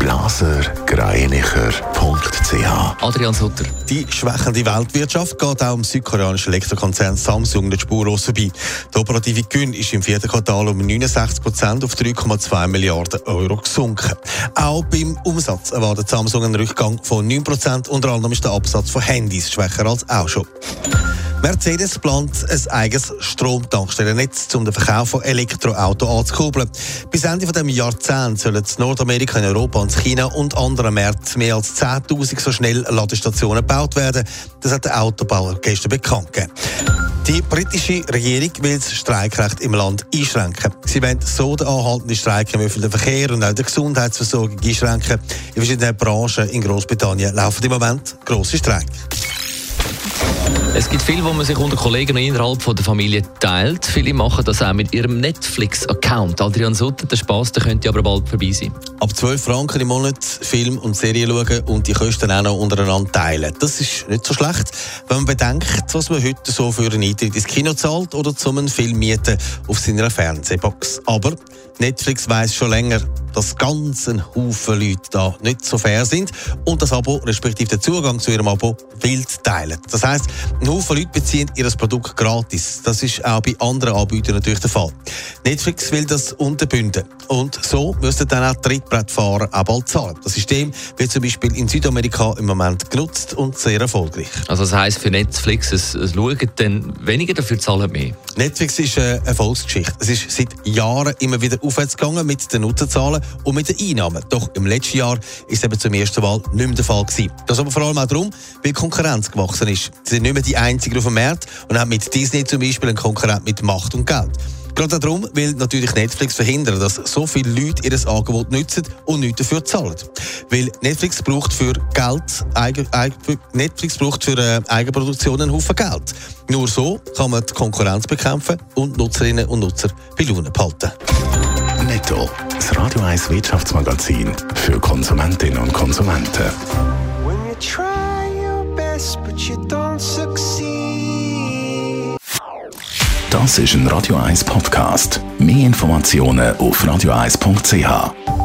blasergreinicher.ch. Adrian Sutter. Die schwächende Weltwirtschaft geht auch im südkoreanischen Elektrokonzern Samsung nicht spurlos vorbei. Der operative Gewinn ist im vierten Quartal um 69 Prozent auf 3,2 Milliarden Euro gesunken. Auch beim Umsatz erwartet Samsung einen Rückgang von 9 Prozent. Unter anderem ist der Absatz von Handys schwächer als auch schon. Mercedes plant ein eigenes Stromtankstellennetz, um den Verkauf von Elektroautos anzukurbeln. Bis Ende dieses Jahrzehnts sollen in Nordamerika, in Europa und China und anderen Märkten mehr als 10.000 so schnell Ladestationen gebaut werden. Das hat der Autobauer gestern bekannt gegeben. Die britische Regierung will das Streikrecht im Land einschränken. Sie wollen so den anhaltenden Streik im öffentlichen Verkehr und auch der Gesundheitsversorgung einschränken. In verschiedenen Branchen in Großbritannien laufen im Moment grosse Streiks. Es gibt viel, wo man sich unter Kollegen und innerhalb von der Familie teilt. Viele machen das auch mit ihrem Netflix-Account. Adrian Sutter, der Spass der könnte aber bald vorbei sein. Ab 12 Franken im Monat Film und Serie schauen und die Kosten auch noch untereinander teilen. Das ist nicht so schlecht, wenn man bedenkt, was man heute so für einen Eintritt ins Kino zahlt oder zum Film mieten auf seiner Fernsehbox. Aber Netflix weiß schon länger, dass ganz ein Haufen Leute da nicht so fair sind und das Abo, respektive den Zugang zu ihrem Abo, wild teilen. Das heißt, ein Haufen Leute beziehen ihr Produkt gratis. Das ist auch bei anderen Anbietern natürlich der Fall. Netflix will das unterbinden. Und so müssen dann auch Trittbrettfahrer auch bald zahlen. Das System wird zum Beispiel in Südamerika im Moment genutzt und sehr erfolgreich. Also das heisst für Netflix, es, es schauen dann weniger, dafür zahlen mehr? Netflix ist eine Erfolgsgeschichte. Es ist seit Jahren immer wieder aufwärts gegangen mit den Nutzerzahlen und mit den Einnahmen. Doch im letzten Jahr ist eben zum ersten Mal nicht mehr der Fall gewesen. Das aber vor allem auch darum, weil Konkurrenz gewachsen ist. Sie sind nicht mehr die Einzigen auf dem Markt und haben mit Disney zum Beispiel einen Konkurrent mit Macht und Geld. Gerade darum will natürlich Netflix verhindern, dass so viele Leute ihr Angebot nutzen und nichts dafür zahlen. Weil Netflix braucht für Geld, eigen, Netflix braucht für äh, Eigenproduktion einen Haufen Geld. Nur so kann man die Konkurrenz bekämpfen und Nutzerinnen und Nutzer bei Laune behalten. Netto, das Radio 1 Wirtschaftsmagazin für Konsumentinnen und Konsumenten. When you try your best, but you don't succeed. Das ist ein Radio 1 Podcast. Mehr Informationen auf radio1.ch.